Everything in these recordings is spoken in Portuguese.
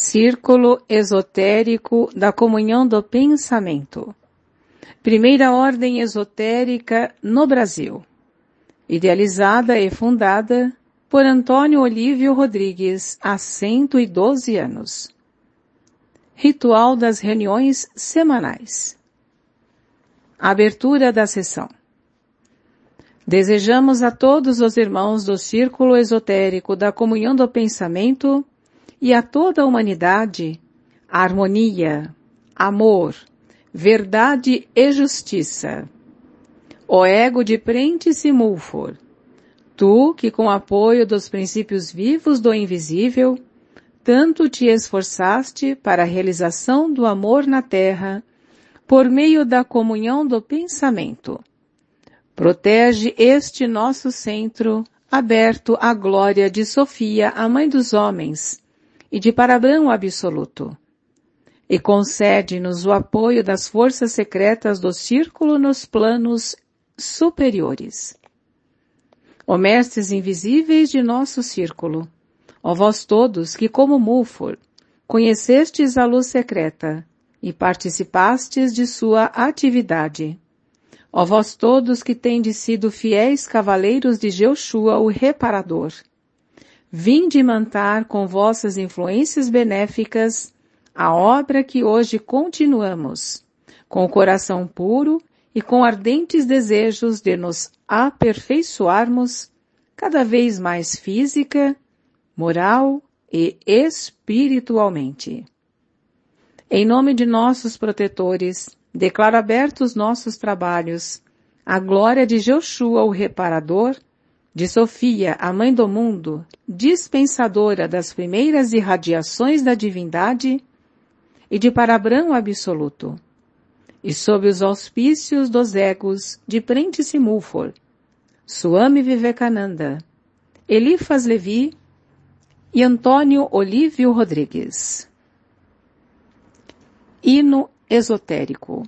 Círculo Esotérico da Comunhão do Pensamento. Primeira ordem esotérica no Brasil. Idealizada e fundada por Antônio Olívio Rodrigues há 112 anos. Ritual das reuniões semanais. Abertura da sessão. Desejamos a todos os irmãos do Círculo Esotérico da Comunhão do Pensamento e a toda a humanidade harmonia, amor, verdade e justiça. O ego de Prentice Mulford, tu que com apoio dos princípios vivos do invisível, tanto te esforçaste para a realização do amor na terra, por meio da comunhão do pensamento. Protege este nosso centro, aberto à glória de Sofia, a Mãe dos Homens, e de Parabrão Absoluto. E concede-nos o apoio das forças secretas do Círculo nos planos superiores. Ó mestres invisíveis de nosso Círculo, ó vós todos que como Mulford conhecestes a luz secreta e participastes de sua atividade. Ó vós todos que tendes sido fiéis cavaleiros de Jeushua, o reparador, Vinde mantar com vossas influências benéficas a obra que hoje continuamos, com o coração puro e com ardentes desejos de nos aperfeiçoarmos cada vez mais física, moral e espiritualmente. Em nome de nossos protetores, declaro abertos nossos trabalhos, a glória de Joshua, o reparador, de Sofia, a mãe do mundo, dispensadora das primeiras irradiações da divindade, e de Parabrão absoluto, e sob os auspícios dos egos de Prentice Mulford, Suami Vivekananda, Elifas Levi e Antônio Olívio Rodrigues. Hino esotérico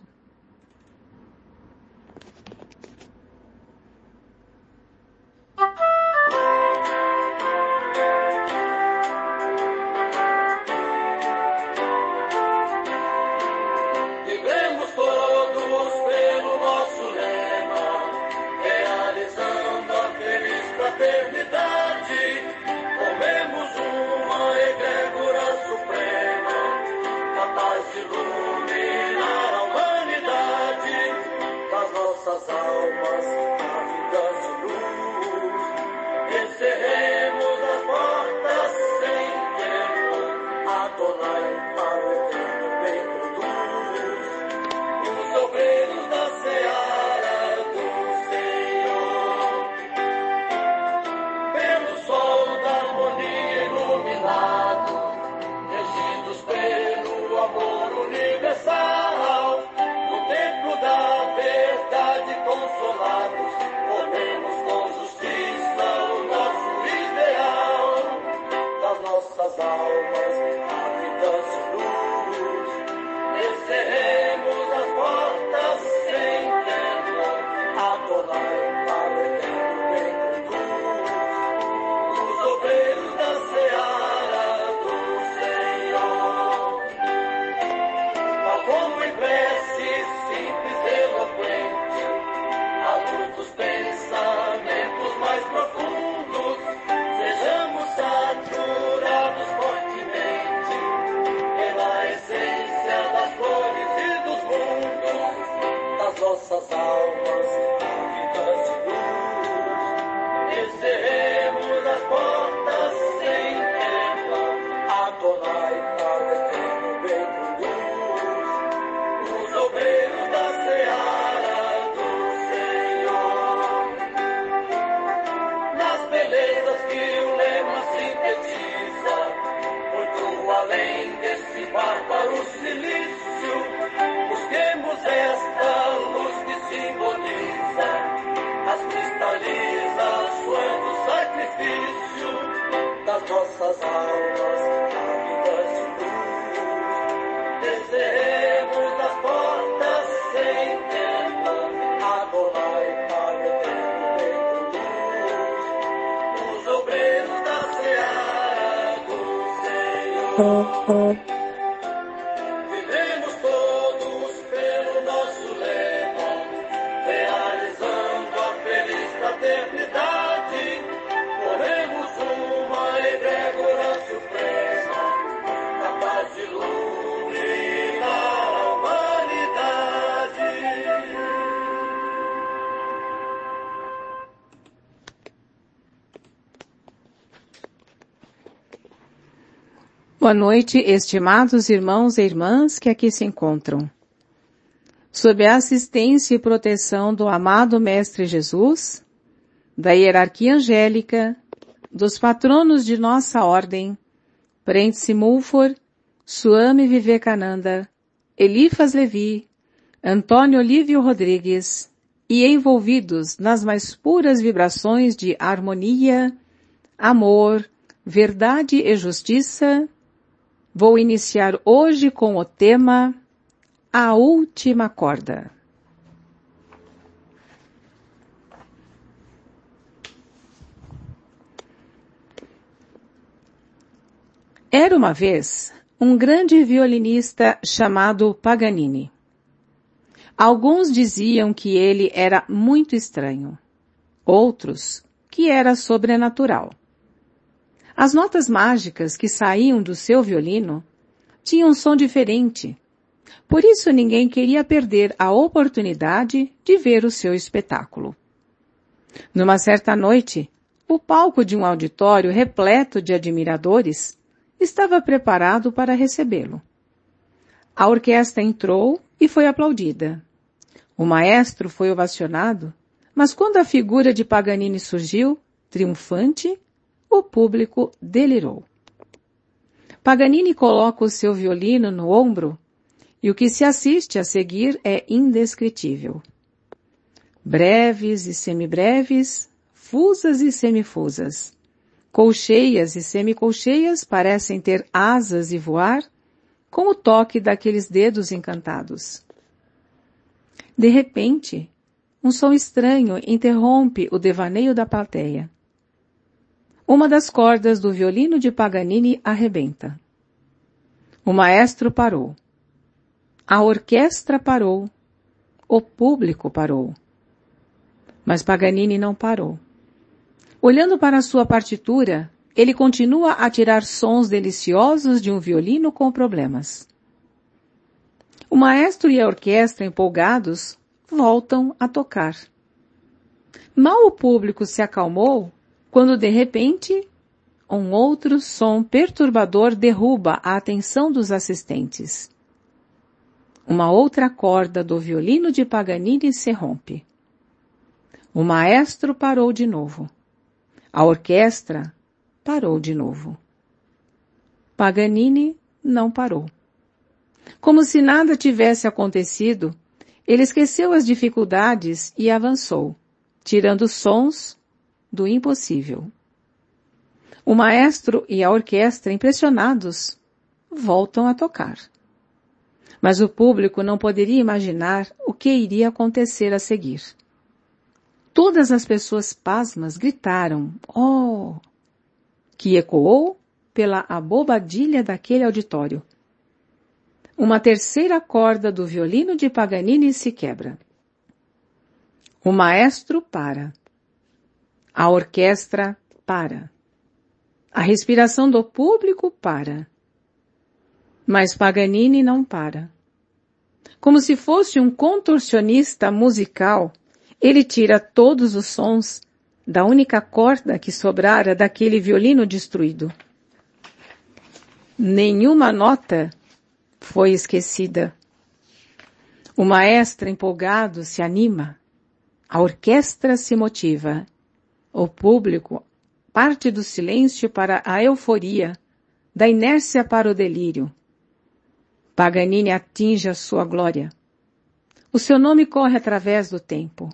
nossas almas ávidas de luz. Desceremos as portas sem tema, adorai para o eterno dentro luz. Os obreiros da Seara do Senhor. Oh, oh. Boa noite, estimados irmãos e irmãs que aqui se encontram. Sob a assistência e proteção do amado Mestre Jesus, da hierarquia angélica, dos patronos de nossa ordem, Prentice Mulford, Suame Vivekananda, Elifas Levi, Antônio Olívio Rodrigues, e envolvidos nas mais puras vibrações de harmonia, amor, verdade e justiça, Vou iniciar hoje com o tema A Última Corda. Era uma vez um grande violinista chamado Paganini. Alguns diziam que ele era muito estranho, outros que era sobrenatural. As notas mágicas que saíam do seu violino tinham um som diferente. Por isso ninguém queria perder a oportunidade de ver o seu espetáculo. Numa certa noite, o palco de um auditório repleto de admiradores estava preparado para recebê-lo. A orquestra entrou e foi aplaudida. O maestro foi ovacionado, mas quando a figura de Paganini surgiu, triunfante, o público delirou. Paganini coloca o seu violino no ombro e o que se assiste a seguir é indescritível. Breves e semibreves, fusas e semifusas, colcheias e semicolcheias parecem ter asas e voar, com o toque daqueles dedos encantados. De repente, um som estranho interrompe o devaneio da plateia. Uma das cordas do violino de Paganini arrebenta. O maestro parou. A orquestra parou. O público parou. Mas Paganini não parou. Olhando para sua partitura, ele continua a tirar sons deliciosos de um violino com problemas. O maestro e a orquestra, empolgados, voltam a tocar. Mal o público se acalmou, quando de repente um outro som perturbador derruba a atenção dos assistentes. Uma outra corda do violino de Paganini se rompe. O maestro parou de novo. A orquestra parou de novo. Paganini não parou. Como se nada tivesse acontecido, ele esqueceu as dificuldades e avançou, tirando sons do impossível. O maestro e a orquestra, impressionados, voltam a tocar. Mas o público não poderia imaginar o que iria acontecer a seguir. Todas as pessoas pasmas gritaram, oh! Que ecoou pela abobadilha daquele auditório. Uma terceira corda do violino de Paganini se quebra. O maestro para. A orquestra para. A respiração do público para. Mas Paganini não para. Como se fosse um contorcionista musical, ele tira todos os sons da única corda que sobrara daquele violino destruído. Nenhuma nota foi esquecida. O maestro empolgado se anima. A orquestra se motiva o público parte do silêncio para a euforia, da inércia para o delírio. Paganini atinge a sua glória. O seu nome corre através do tempo.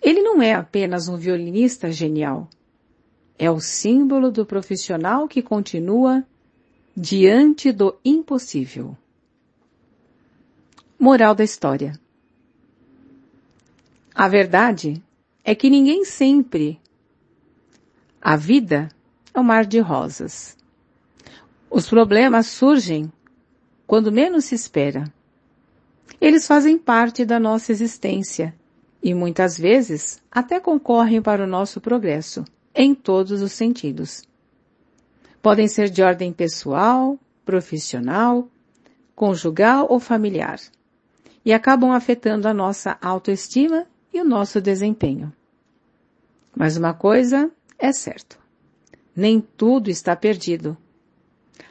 Ele não é apenas um violinista genial. É o símbolo do profissional que continua diante do impossível. Moral da história. A verdade é que ninguém sempre. A vida é um mar de rosas. Os problemas surgem quando menos se espera. Eles fazem parte da nossa existência e muitas vezes até concorrem para o nosso progresso, em todos os sentidos. Podem ser de ordem pessoal, profissional, conjugal ou familiar, e acabam afetando a nossa autoestima e o nosso desempenho. Mas uma coisa é certa: nem tudo está perdido.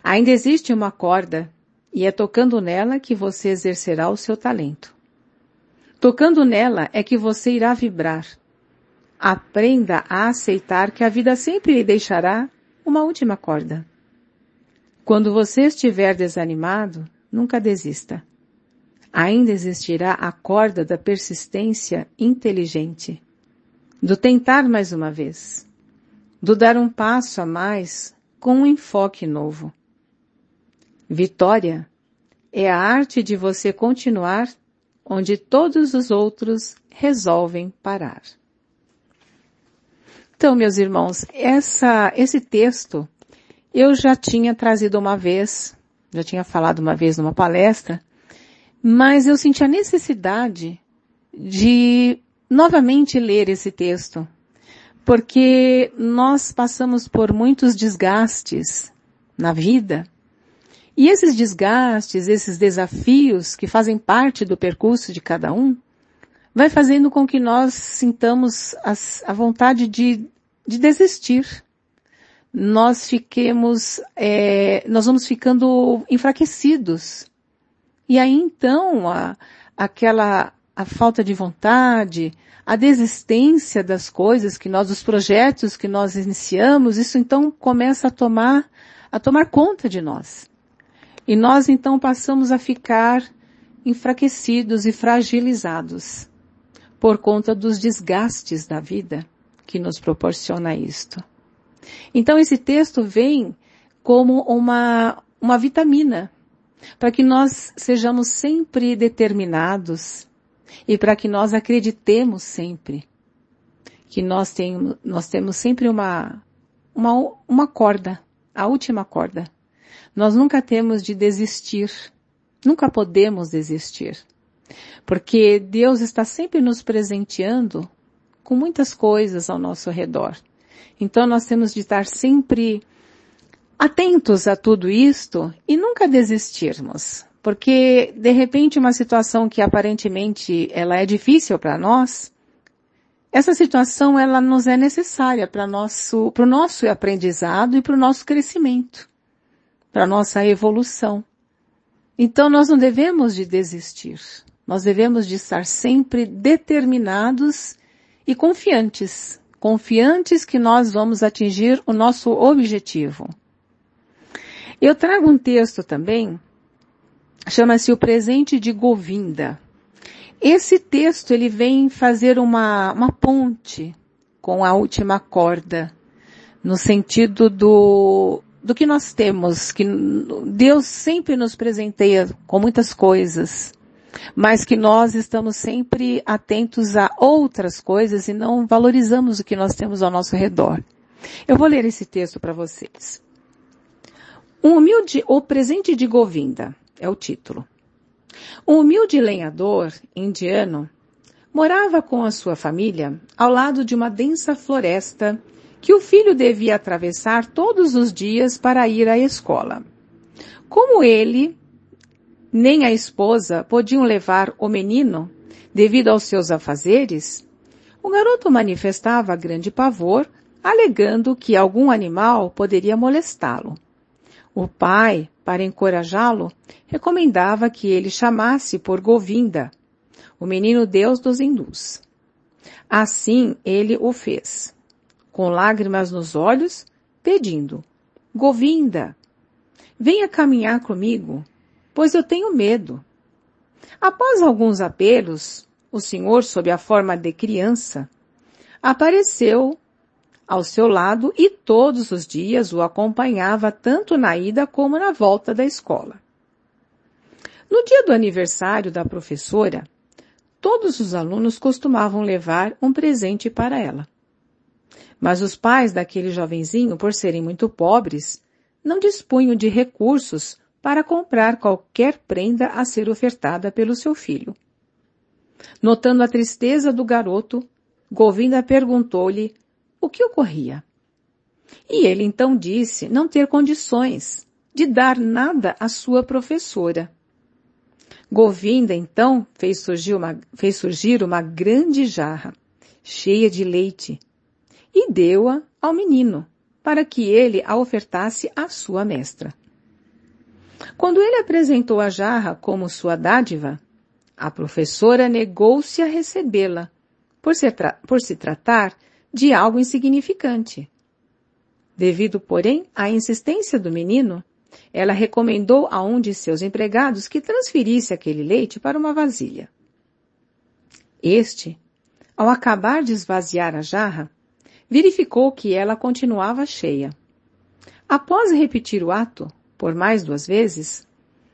Ainda existe uma corda e é tocando nela que você exercerá o seu talento. Tocando nela é que você irá vibrar. Aprenda a aceitar que a vida sempre lhe deixará uma última corda. Quando você estiver desanimado, nunca desista. Ainda existirá a corda da persistência inteligente, do tentar mais uma vez, do dar um passo a mais com um enfoque novo. Vitória é a arte de você continuar onde todos os outros resolvem parar. Então, meus irmãos, essa, esse texto eu já tinha trazido uma vez, já tinha falado uma vez numa palestra, mas eu senti a necessidade de novamente ler esse texto, porque nós passamos por muitos desgastes na vida e esses desgastes, esses desafios que fazem parte do percurso de cada um, vai fazendo com que nós sintamos a, vontade de, de desistir. Nós fiquemos, é, nós vamos ficando enfraquecidos. E aí então, a, aquela, a falta de vontade, a desistência das coisas que nós, dos projetos que nós iniciamos, isso então começa a tomar, a tomar conta de nós. E nós então passamos a ficar enfraquecidos e fragilizados por conta dos desgastes da vida que nos proporciona isto. Então esse texto vem como uma, uma vitamina para que nós sejamos sempre determinados e para que nós acreditemos sempre que nós, tem, nós temos sempre uma, uma, uma corda, a última corda, nós nunca temos de desistir. Nunca podemos desistir. Porque Deus está sempre nos presenteando com muitas coisas ao nosso redor. Então nós temos de estar sempre atentos a tudo isto e nunca desistirmos. Porque de repente uma situação que aparentemente ela é difícil para nós, essa situação ela nos é necessária para nosso, para o nosso aprendizado e para o nosso crescimento para nossa evolução. Então nós não devemos de desistir. Nós devemos de estar sempre determinados e confiantes, confiantes que nós vamos atingir o nosso objetivo. Eu trago um texto também, chama-se O Presente de Govinda. Esse texto ele vem fazer uma, uma ponte com a última corda, no sentido do do que nós temos, que Deus sempre nos presenteia com muitas coisas, mas que nós estamos sempre atentos a outras coisas e não valorizamos o que nós temos ao nosso redor. Eu vou ler esse texto para vocês. Um humilde, o presente de Govinda, é o título. Um humilde lenhador indiano morava com a sua família ao lado de uma densa floresta que o filho devia atravessar todos os dias para ir à escola. Como ele, nem a esposa podiam levar o menino, devido aos seus afazeres, o garoto manifestava grande pavor, alegando que algum animal poderia molestá-lo. O pai, para encorajá-lo, recomendava que ele chamasse por Govinda, o menino deus dos hindus. Assim ele o fez com lágrimas nos olhos, pedindo, Govinda, venha caminhar comigo, pois eu tenho medo. Após alguns apelos, o senhor, sob a forma de criança, apareceu ao seu lado e todos os dias o acompanhava tanto na ida como na volta da escola. No dia do aniversário da professora, todos os alunos costumavam levar um presente para ela. Mas os pais daquele jovenzinho, por serem muito pobres, não dispunham de recursos para comprar qualquer prenda a ser ofertada pelo seu filho. Notando a tristeza do garoto, Govinda perguntou-lhe o que ocorria. E ele então disse não ter condições de dar nada à sua professora. Govinda então fez surgir uma, fez surgir uma grande jarra, cheia de leite, e deu-a ao menino, para que ele a ofertasse à sua mestra. Quando ele apresentou a jarra como sua dádiva, a professora negou-se a recebê-la, por, por se tratar de algo insignificante. Devido, porém, à insistência do menino, ela recomendou a um de seus empregados que transferisse aquele leite para uma vasilha. Este, ao acabar de esvaziar a jarra, verificou que ela continuava cheia. Após repetir o ato, por mais duas vezes,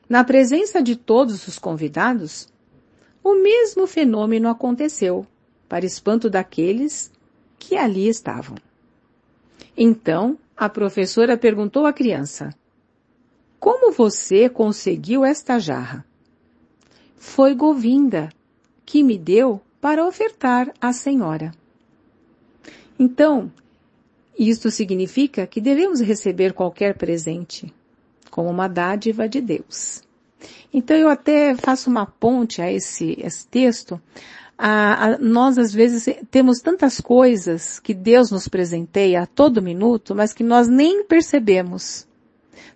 na presença de todos os convidados, o mesmo fenômeno aconteceu, para espanto daqueles que ali estavam. Então, a professora perguntou à criança, como você conseguiu esta jarra? Foi Govinda, que me deu para ofertar à senhora. Então, isto significa que devemos receber qualquer presente como uma dádiva de Deus. Então eu até faço uma ponte a esse, esse texto. A, a, nós às vezes temos tantas coisas que Deus nos presenteia a todo minuto, mas que nós nem percebemos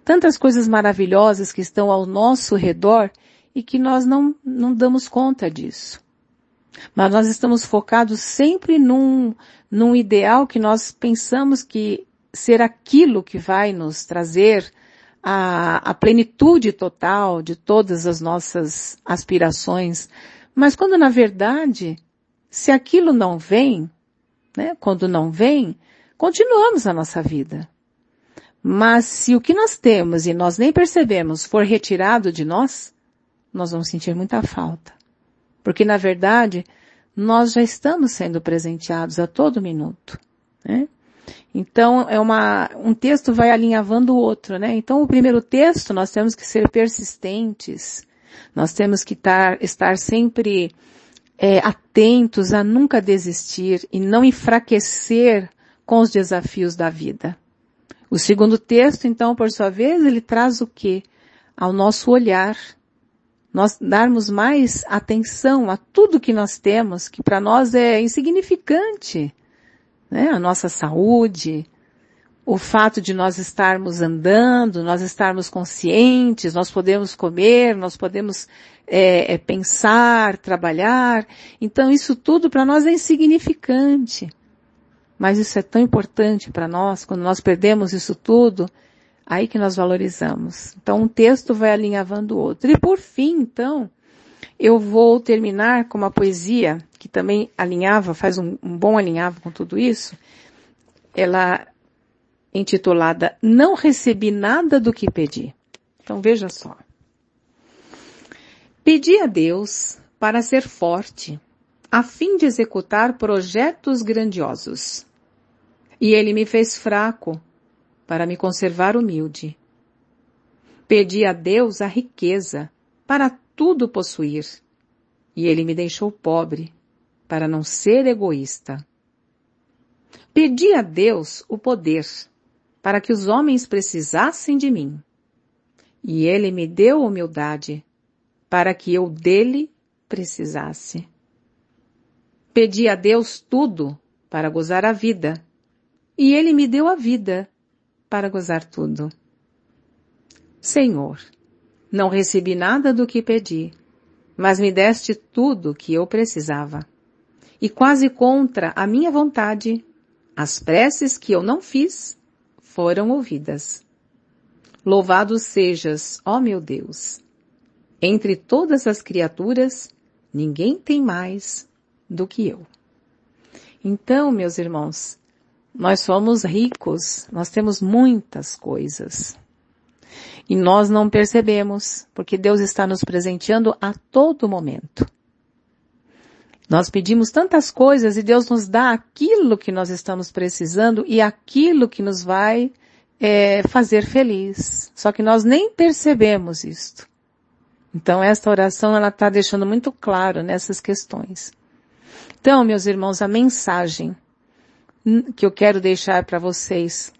tantas coisas maravilhosas que estão ao nosso redor e que nós não, não damos conta disso. Mas nós estamos focados sempre num, num ideal que nós pensamos que ser aquilo que vai nos trazer a, a plenitude total de todas as nossas aspirações. Mas quando na verdade, se aquilo não vem, né, quando não vem, continuamos a nossa vida. Mas se o que nós temos e nós nem percebemos for retirado de nós, nós vamos sentir muita falta. Porque na verdade, nós já estamos sendo presenteados a todo minuto. Né? Então, é uma, um texto vai alinhavando o outro, né? Então, o primeiro texto, nós temos que ser persistentes. Nós temos que estar, estar sempre é, atentos a nunca desistir e não enfraquecer com os desafios da vida. O segundo texto, então, por sua vez, ele traz o quê? Ao nosso olhar. Nós darmos mais atenção a tudo que nós temos, que para nós é insignificante. Né? A nossa saúde, o fato de nós estarmos andando, nós estarmos conscientes, nós podemos comer, nós podemos é, é, pensar, trabalhar. Então isso tudo para nós é insignificante. Mas isso é tão importante para nós, quando nós perdemos isso tudo, aí que nós valorizamos. Então um texto vai alinhavando o outro. E por fim, então, eu vou terminar com uma poesia que também alinhava, faz um, um bom alinhavo com tudo isso. Ela intitulada Não recebi nada do que pedi. Então veja só. Pedi a Deus para ser forte, a fim de executar projetos grandiosos. E ele me fez fraco para me conservar humilde. Pedi a Deus a riqueza para tudo possuir. E ele me deixou pobre para não ser egoísta. Pedi a Deus o poder para que os homens precisassem de mim. E ele me deu humildade para que eu dele precisasse. Pedi a Deus tudo para gozar a vida, e Ele me deu a vida para gozar tudo. Senhor, não recebi nada do que pedi, mas me deste tudo que eu precisava. E quase contra a minha vontade, as preces que eu não fiz foram ouvidas. Louvado sejas, ó meu Deus. Entre todas as criaturas, ninguém tem mais do que eu. Então, meus irmãos, nós somos ricos, nós temos muitas coisas. E nós não percebemos, porque Deus está nos presenteando a todo momento. Nós pedimos tantas coisas e Deus nos dá aquilo que nós estamos precisando e aquilo que nos vai é, fazer feliz. Só que nós nem percebemos isto. Então esta oração ela está deixando muito claro nessas questões. Então, meus irmãos, a mensagem que eu quero deixar para vocês,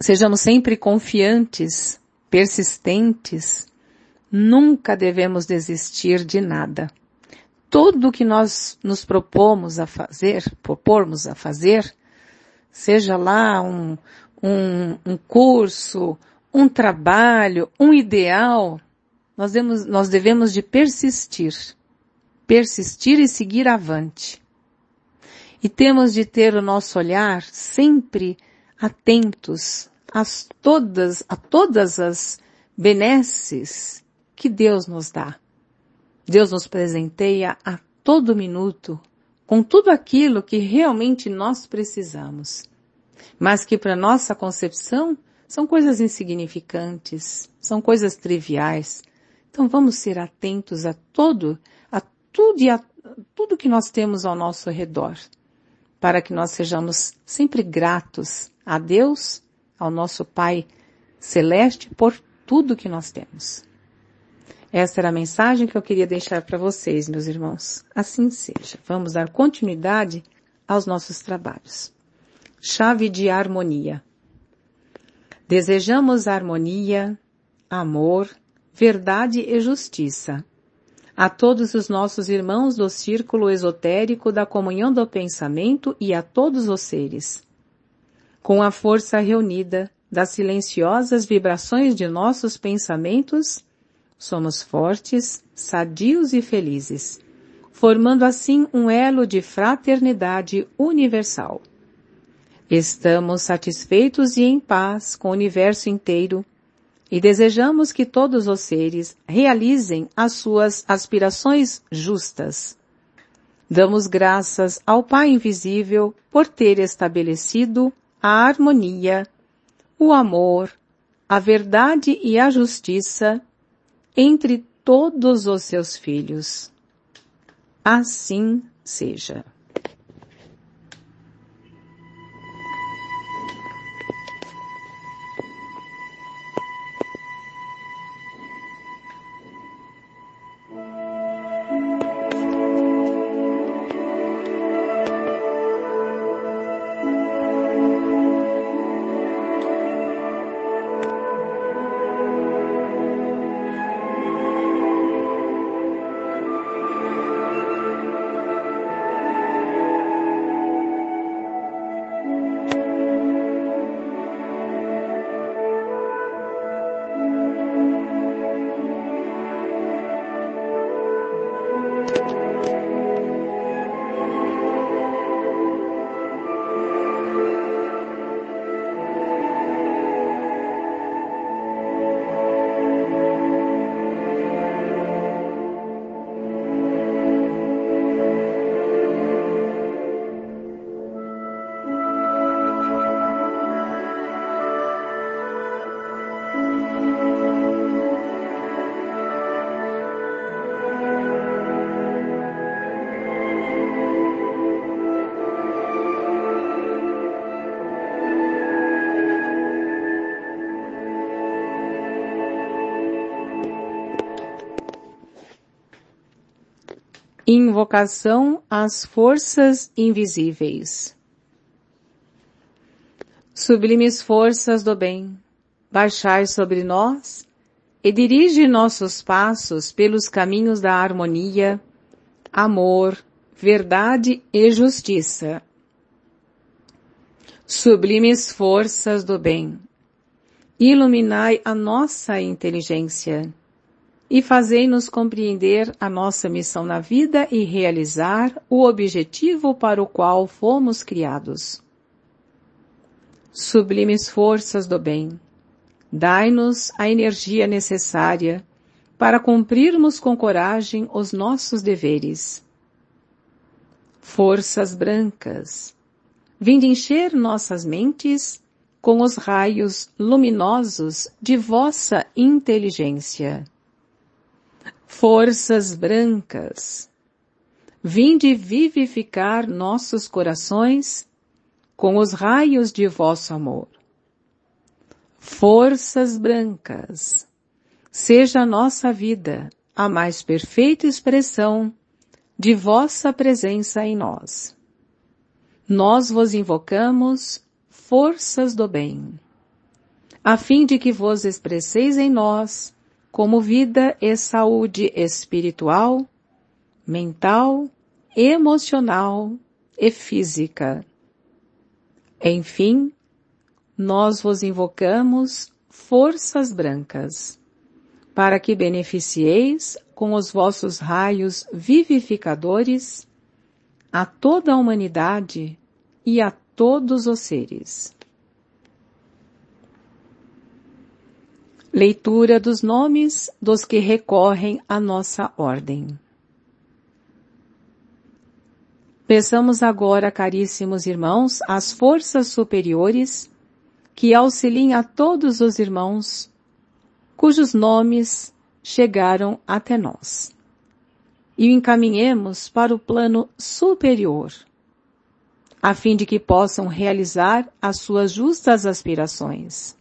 sejamos sempre confiantes, persistentes, nunca devemos desistir de nada. Tudo que nós nos propomos a fazer, propormos a fazer, seja lá um, um, um curso, um trabalho, um ideal, nós devemos, nós devemos de persistir. Persistir e seguir avante. E temos de ter o nosso olhar sempre atentos a todas, a todas as benesses que Deus nos dá. Deus nos presenteia a todo minuto com tudo aquilo que realmente nós precisamos, mas que para nossa concepção são coisas insignificantes, são coisas triviais, então vamos ser atentos a todo, a tudo e a tudo que nós temos ao nosso redor, para que nós sejamos sempre gratos a Deus, ao nosso Pai Celeste, por tudo que nós temos. Essa era a mensagem que eu queria deixar para vocês, meus irmãos. Assim seja. Vamos dar continuidade aos nossos trabalhos. Chave de harmonia. Desejamos harmonia, amor, verdade e justiça. A todos os nossos irmãos do círculo esotérico da comunhão do pensamento e a todos os seres. Com a força reunida das silenciosas vibrações de nossos pensamentos, somos fortes, sadios e felizes, formando assim um elo de fraternidade universal. Estamos satisfeitos e em paz com o universo inteiro e desejamos que todos os seres realizem as suas aspirações justas. Damos graças ao Pai Invisível por ter estabelecido a harmonia, o amor, a verdade e a justiça entre todos os seus filhos. Assim seja. Invocação às forças invisíveis. Sublimes forças do bem, baixai sobre nós e dirige nossos passos pelos caminhos da harmonia, amor, verdade e justiça. Sublimes forças do bem, iluminai a nossa inteligência e fazei-nos compreender a nossa missão na vida e realizar o objetivo para o qual fomos criados. Sublimes forças do bem, dai-nos a energia necessária para cumprirmos com coragem os nossos deveres. Forças brancas, vinde encher nossas mentes com os raios luminosos de vossa inteligência forças brancas, vinde vivificar nossos corações com os raios de vosso amor. Forças brancas, seja a nossa vida a mais perfeita expressão de vossa presença em nós. Nós vos invocamos, forças do bem, a fim de que vos expresseis em nós como vida e saúde espiritual, mental, emocional e física. Enfim, nós vos invocamos, forças brancas, para que beneficieis com os vossos raios vivificadores a toda a humanidade e a todos os seres. Leitura dos nomes dos que recorrem à nossa ordem. Peçamos agora, caríssimos irmãos, as forças superiores que auxiliem a todos os irmãos cujos nomes chegaram até nós e o encaminhemos para o plano superior, a fim de que possam realizar as suas justas aspirações.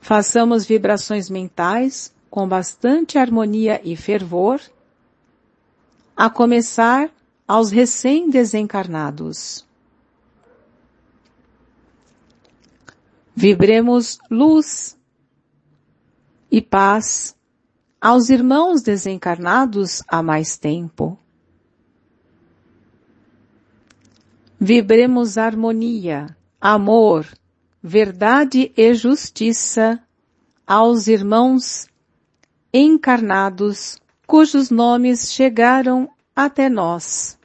Façamos vibrações mentais com bastante harmonia e fervor, a começar aos recém-desencarnados. Vibremos luz e paz aos irmãos desencarnados há mais tempo. Vibremos harmonia, amor, verdade e justiça aos irmãos encarnados cujos nomes chegaram até nós.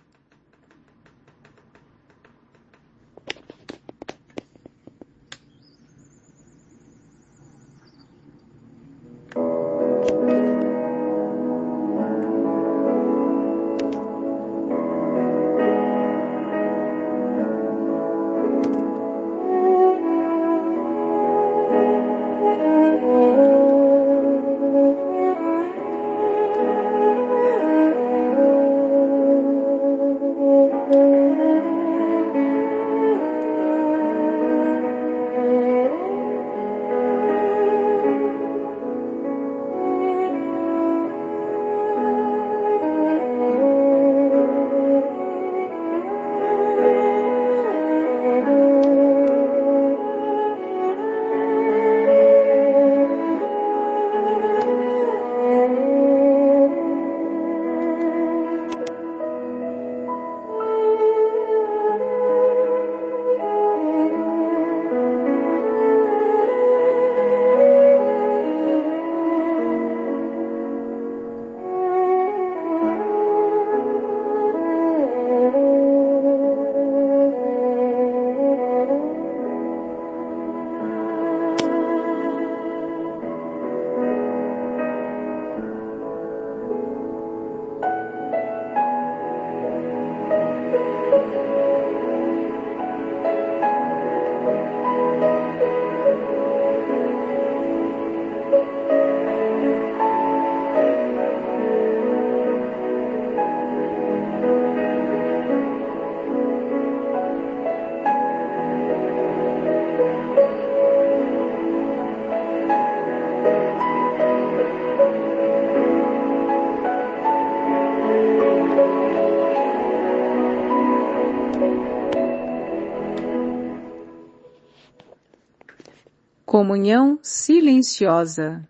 Comunhão silenciosa.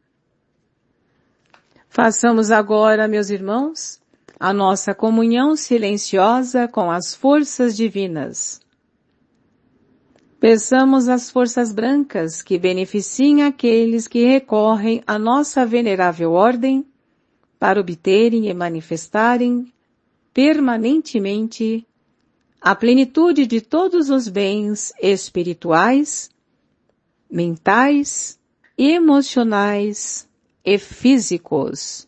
Façamos agora, meus irmãos, a nossa comunhão silenciosa com as forças divinas. Peçamos as forças brancas que beneficiem aqueles que recorrem à nossa venerável ordem para obterem e manifestarem permanentemente a plenitude de todos os bens espirituais mentais, emocionais e físicos.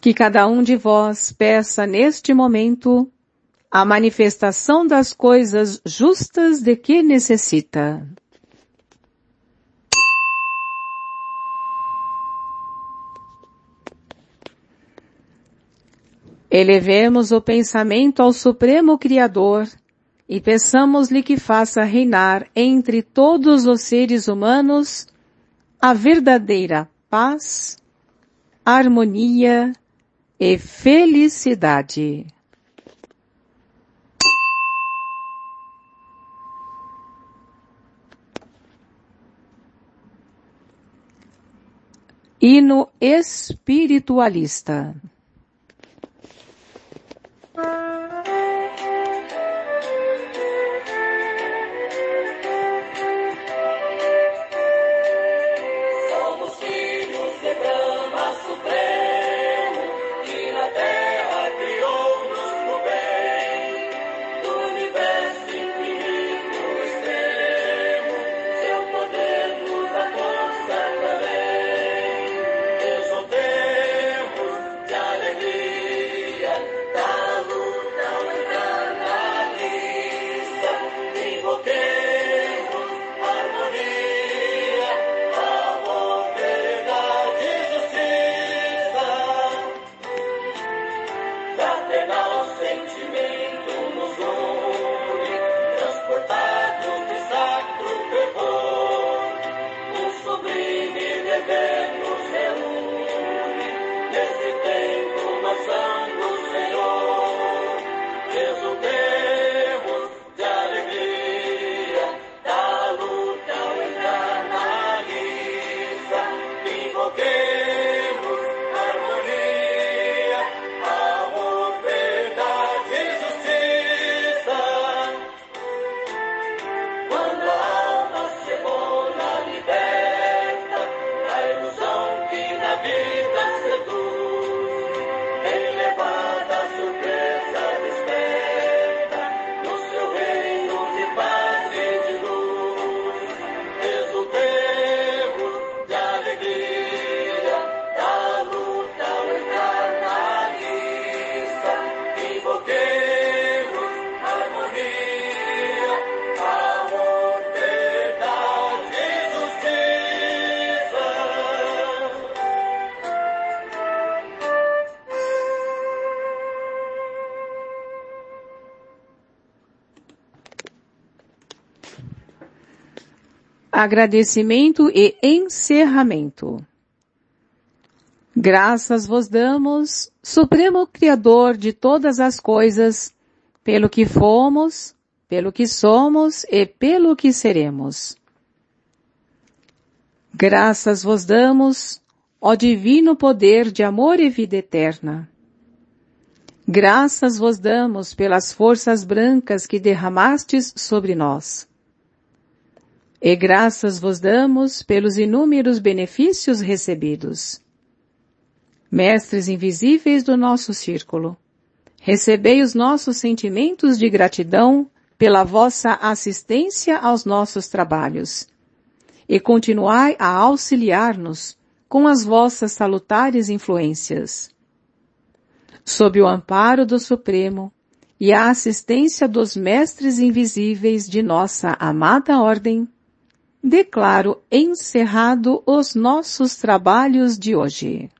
Que cada um de vós peça neste momento a manifestação das coisas justas de que necessita. Elevemos o pensamento ao Supremo Criador e peçamos-lhe que faça reinar entre todos os seres humanos a verdadeira paz, harmonia e felicidade. Hino espiritualista agradecimento e encerramento. Graças vos damos, Supremo Criador de todas as coisas, pelo que fomos, pelo que somos e pelo que seremos. Graças vos damos, ó divino poder de amor e vida eterna. Graças vos damos pelas forças brancas que derramastes sobre nós. E graças vos damos pelos inúmeros benefícios recebidos. Mestres invisíveis do nosso círculo, recebei os nossos sentimentos de gratidão pela vossa assistência aos nossos trabalhos e continuai a auxiliar-nos com as vossas salutares influências. Sob o amparo do Supremo e a assistência dos mestres invisíveis de nossa amada Ordem, declaro encerrado os nossos trabalhos de hoje.